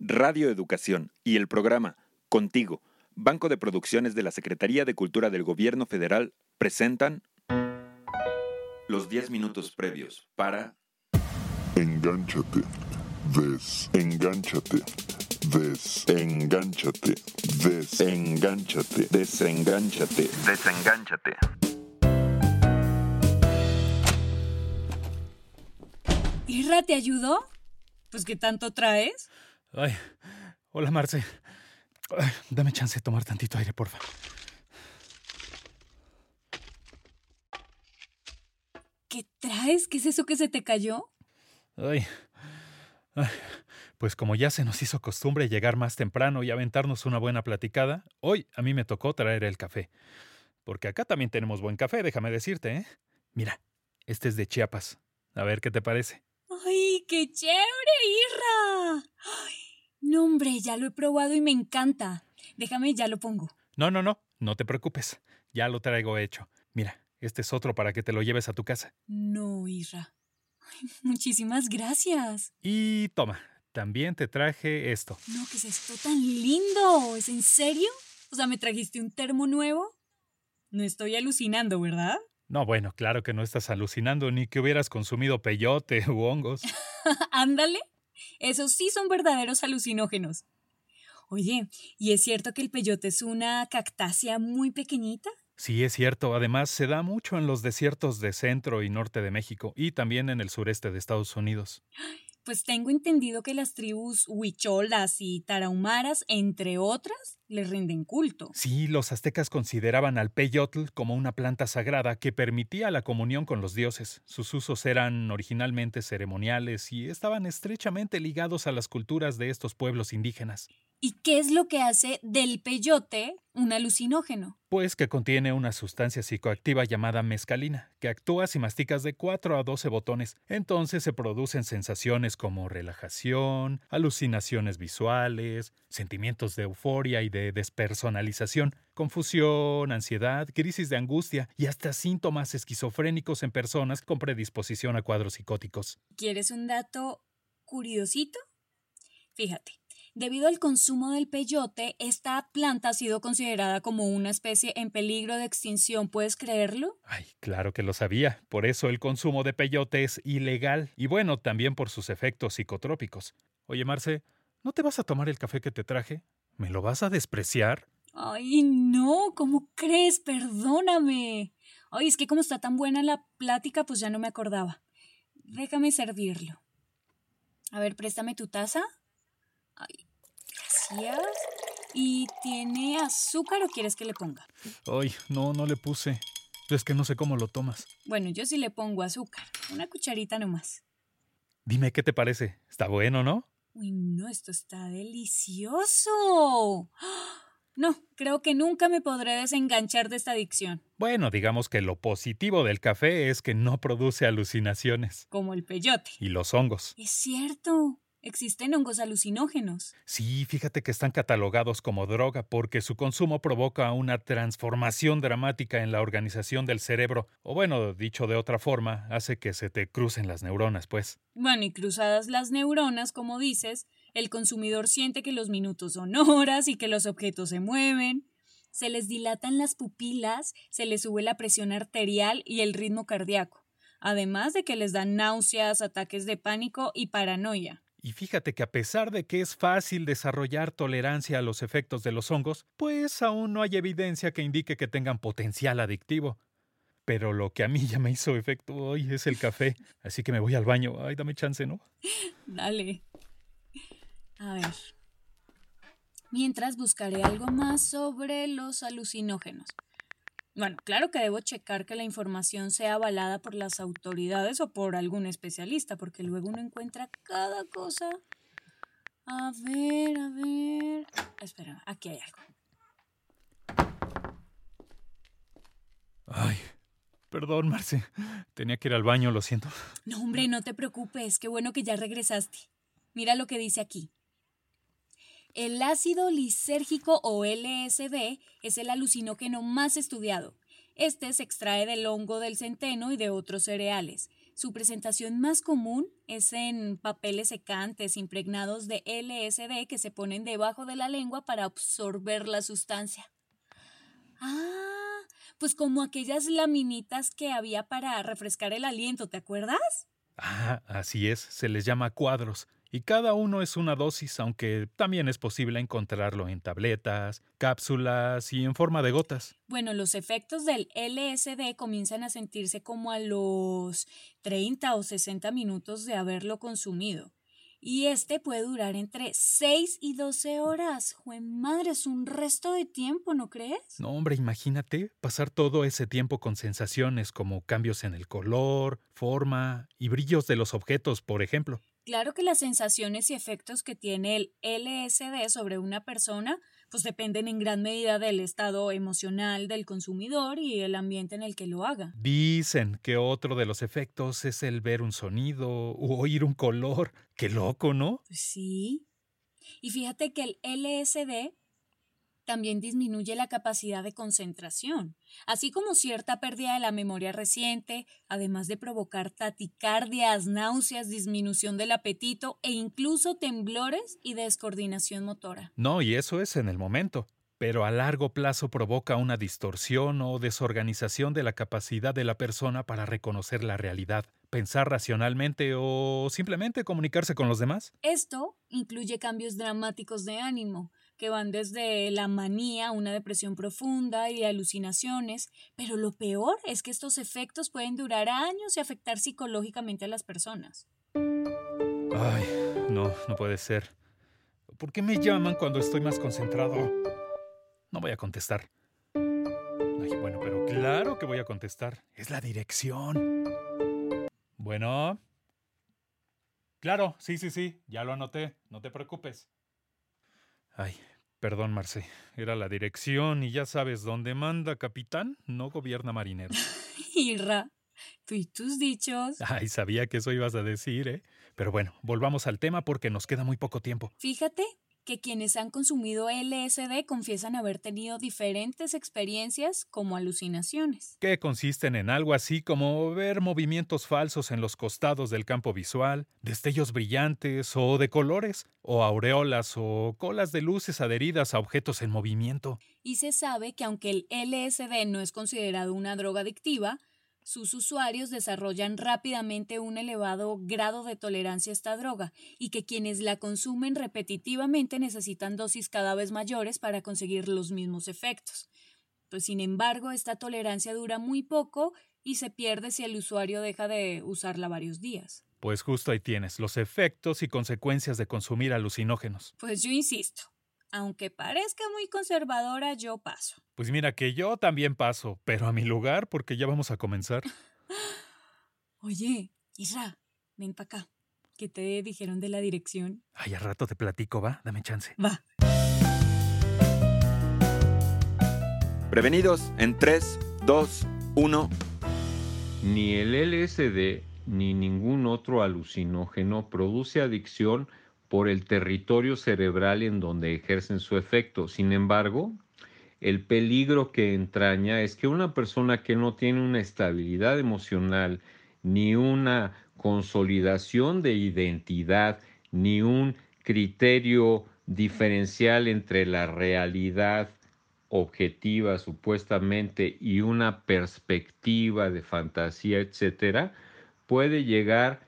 Radio Educación y el programa Contigo, Banco de Producciones de la Secretaría de Cultura del Gobierno Federal, presentan los 10 minutos previos para Engánchate, desengánchate, desengánchate, desengánchate, Desengánchate, desengánchate. ¿Irra te ayudó? Pues ¿qué tanto traes? Ay, hola Marce. Ay, dame chance de tomar tantito aire, porfa. ¿Qué traes? ¿Qué es eso que se te cayó? Ay, ay, pues como ya se nos hizo costumbre llegar más temprano y aventarnos una buena platicada, hoy a mí me tocó traer el café. Porque acá también tenemos buen café, déjame decirte, ¿eh? Mira, este es de Chiapas. A ver qué te parece. ¡Ay, qué chévere, Irra! Ay, no, hombre, ya lo he probado y me encanta. Déjame, ya lo pongo. No, no, no, no te preocupes. Ya lo traigo hecho. Mira, este es otro para que te lo lleves a tu casa. No, Irra. Ay, muchísimas gracias. Y toma, también te traje esto. No, ¿qué es esto tan lindo? ¿Es en serio? O sea, ¿me trajiste un termo nuevo? No estoy alucinando, ¿verdad? No, bueno, claro que no estás alucinando ni que hubieras consumido peyote u hongos. Ándale. Esos sí son verdaderos alucinógenos. Oye, ¿y es cierto que el peyote es una cactácea muy pequeñita? Sí, es cierto. Además, se da mucho en los desiertos de centro y norte de México y también en el sureste de Estados Unidos. Pues tengo entendido que las tribus huicholas y tarahumaras, entre otras, le rinden culto. Sí, los aztecas consideraban al peyotl como una planta sagrada que permitía la comunión con los dioses. Sus usos eran originalmente ceremoniales y estaban estrechamente ligados a las culturas de estos pueblos indígenas. ¿Y qué es lo que hace del peyote un alucinógeno? Pues que contiene una sustancia psicoactiva llamada mescalina, que actúa si masticas de 4 a 12 botones. Entonces se producen sensaciones como relajación, alucinaciones visuales, sentimientos de euforia y de despersonalización, confusión, ansiedad, crisis de angustia y hasta síntomas esquizofrénicos en personas con predisposición a cuadros psicóticos. ¿Quieres un dato curiosito? Fíjate. Debido al consumo del peyote, esta planta ha sido considerada como una especie en peligro de extinción. ¿Puedes creerlo? Ay, claro que lo sabía. Por eso el consumo de peyote es ilegal. Y bueno, también por sus efectos psicotrópicos. Oye, Marce, ¿no te vas a tomar el café que te traje? ¿Me lo vas a despreciar? Ay, no, ¿cómo crees? Perdóname. Ay, es que como está tan buena la plática, pues ya no me acordaba. Déjame servirlo. A ver, préstame tu taza. Ay, gracias. ¿Y tiene azúcar o quieres que le ponga? Ay, no, no le puse. Es que no sé cómo lo tomas. Bueno, yo sí le pongo azúcar. Una cucharita nomás. Dime qué te parece. Está bueno, ¿no? Uy, no, esto está delicioso. No, creo que nunca me podré desenganchar de esta adicción, Bueno, digamos que lo positivo del café es que no produce alucinaciones. como el peyote. Y los hongos. Es cierto, existen hongos alucinógenos. Sí, fíjate que están catalogados como droga porque su consumo provoca una transformación dramática en la organización del cerebro, o bueno, dicho de otra forma, hace que se te crucen las neuronas, pues. Bueno, y cruzadas las neuronas, como dices, el consumidor siente que los minutos son horas y que los objetos se mueven. Se les dilatan las pupilas, se les sube la presión arterial y el ritmo cardíaco, además de que les dan náuseas, ataques de pánico y paranoia. Y fíjate que a pesar de que es fácil desarrollar tolerancia a los efectos de los hongos, pues aún no hay evidencia que indique que tengan potencial adictivo. Pero lo que a mí ya me hizo efecto hoy es el café, así que me voy al baño. Ay, dame chance, ¿no? Dale. A ver. Mientras buscaré algo más sobre los alucinógenos. Bueno, claro que debo checar que la información sea avalada por las autoridades o por algún especialista, porque luego uno encuentra cada cosa. A ver, a ver. Espera, aquí hay algo. Ay, perdón, Marce. Tenía que ir al baño, lo siento. No, hombre, no te preocupes, qué bueno que ya regresaste. Mira lo que dice aquí. El ácido lisérgico o LSD es el alucinógeno más estudiado. Este se extrae del hongo del centeno y de otros cereales. Su presentación más común es en papeles secantes impregnados de LSD que se ponen debajo de la lengua para absorber la sustancia. Ah, pues como aquellas laminitas que había para refrescar el aliento, ¿te acuerdas? Ah, así es, se les llama cuadros y cada uno es una dosis, aunque también es posible encontrarlo en tabletas, cápsulas y en forma de gotas. Bueno, los efectos del LSD comienzan a sentirse como a los 30 o 60 minutos de haberlo consumido. Y este puede durar entre 6 y 12 horas. Jue madre, es un resto de tiempo, ¿no crees? No, hombre, imagínate pasar todo ese tiempo con sensaciones como cambios en el color, forma y brillos de los objetos, por ejemplo. Claro que las sensaciones y efectos que tiene el LSD sobre una persona pues dependen en gran medida del estado emocional del consumidor y el ambiente en el que lo haga. Dicen que otro de los efectos es el ver un sonido o oír un color. Qué loco, ¿no? Pues sí. Y fíjate que el LSD también disminuye la capacidad de concentración, así como cierta pérdida de la memoria reciente, además de provocar taticardias, náuseas, disminución del apetito e incluso temblores y descoordinación motora. No, y eso es en el momento, pero a largo plazo provoca una distorsión o desorganización de la capacidad de la persona para reconocer la realidad, pensar racionalmente o simplemente comunicarse con los demás. Esto incluye cambios dramáticos de ánimo, que van desde la manía, una depresión profunda y alucinaciones, pero lo peor es que estos efectos pueden durar años y afectar psicológicamente a las personas. Ay, no, no puede ser. ¿Por qué me llaman cuando estoy más concentrado? No voy a contestar. Ay, bueno, pero claro que voy a contestar. Es la dirección. Bueno. Claro, sí, sí, sí, ya lo anoté, no te preocupes. Ay, perdón, Marce. Era la dirección y ya sabes, dónde manda capitán, no gobierna marinero. Irra, tú y tus dichos. Ay, sabía que eso ibas a decir, ¿eh? Pero bueno, volvamos al tema porque nos queda muy poco tiempo. Fíjate que quienes han consumido LSD confiesan haber tenido diferentes experiencias como alucinaciones. Que consisten en algo así como ver movimientos falsos en los costados del campo visual, destellos brillantes o de colores, o aureolas o colas de luces adheridas a objetos en movimiento. Y se sabe que aunque el LSD no es considerado una droga adictiva, sus usuarios desarrollan rápidamente un elevado grado de tolerancia a esta droga y que quienes la consumen repetitivamente necesitan dosis cada vez mayores para conseguir los mismos efectos. Pues sin embargo, esta tolerancia dura muy poco y se pierde si el usuario deja de usarla varios días. Pues justo ahí tienes los efectos y consecuencias de consumir alucinógenos. Pues yo insisto, aunque parezca muy conservadora, yo paso. Pues mira que yo también paso, pero a mi lugar porque ya vamos a comenzar. Oye, Isra, ven para acá. ¿Qué te dijeron de la dirección? Ay, a rato te platico, va, dame chance. Va. Prevenidos en 3, 2, 1. Ni el LSD ni ningún otro alucinógeno produce adicción por el territorio cerebral en donde ejercen su efecto. Sin embargo, el peligro que entraña es que una persona que no tiene una estabilidad emocional, ni una consolidación de identidad, ni un criterio diferencial entre la realidad objetiva supuestamente y una perspectiva de fantasía, etcétera, puede llegar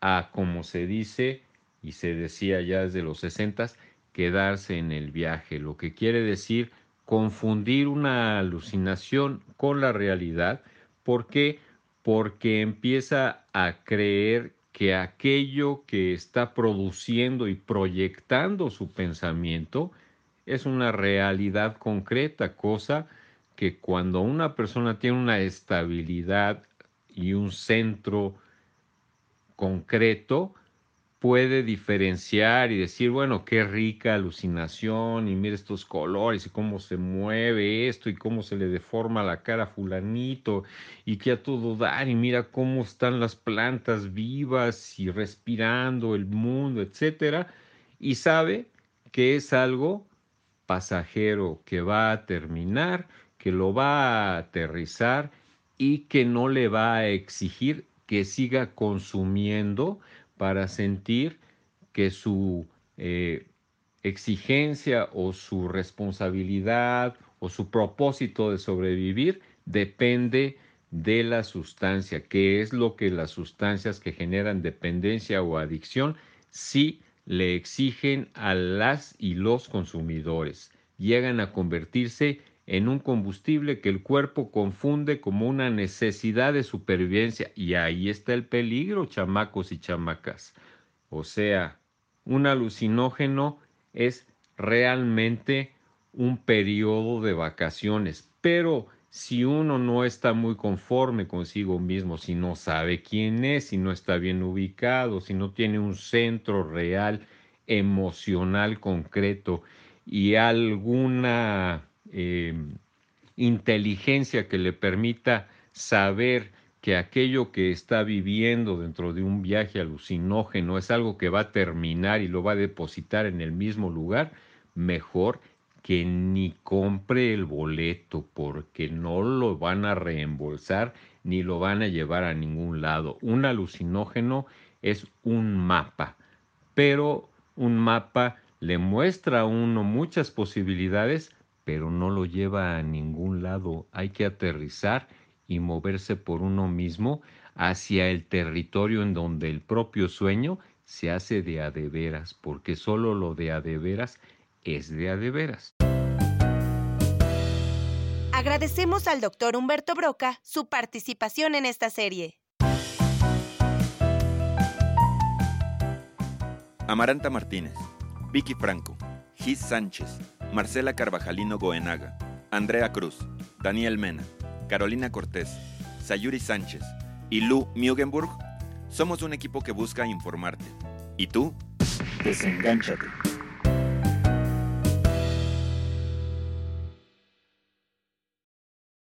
a, como se dice, y se decía ya desde los sesentas, quedarse en el viaje, lo que quiere decir confundir una alucinación con la realidad. ¿Por qué? Porque empieza a creer que aquello que está produciendo y proyectando su pensamiento es una realidad concreta, cosa que cuando una persona tiene una estabilidad y un centro concreto, puede diferenciar y decir, bueno, qué rica alucinación y mira estos colores y cómo se mueve esto y cómo se le deforma la cara a fulanito y que a todo dar y mira cómo están las plantas vivas y respirando el mundo, etcétera, y sabe que es algo pasajero que va a terminar, que lo va a aterrizar y que no le va a exigir que siga consumiendo para sentir que su eh, exigencia o su responsabilidad o su propósito de sobrevivir depende de la sustancia, que es lo que las sustancias que generan dependencia o adicción sí le exigen a las y los consumidores. Llegan a convertirse en un combustible que el cuerpo confunde como una necesidad de supervivencia. Y ahí está el peligro, chamacos y chamacas. O sea, un alucinógeno es realmente un periodo de vacaciones, pero si uno no está muy conforme consigo mismo, si no sabe quién es, si no está bien ubicado, si no tiene un centro real, emocional, concreto y alguna eh, inteligencia que le permita saber que aquello que está viviendo dentro de un viaje alucinógeno es algo que va a terminar y lo va a depositar en el mismo lugar, mejor que ni compre el boleto porque no lo van a reembolsar ni lo van a llevar a ningún lado. Un alucinógeno es un mapa, pero un mapa le muestra a uno muchas posibilidades, pero no lo lleva a ningún lado. Hay que aterrizar y moverse por uno mismo hacia el territorio en donde el propio sueño se hace de a de veras, porque solo lo de a de veras es de a de veras. Agradecemos al doctor Humberto Broca su participación en esta serie. Amaranta Martínez, Vicky Franco, Gis Sánchez, Marcela Carvajalino Goenaga, Andrea Cruz, Daniel Mena, Carolina Cortés, Sayuri Sánchez y Lu Mugenburg somos un equipo que busca informarte. ¿Y tú? Desengánchate.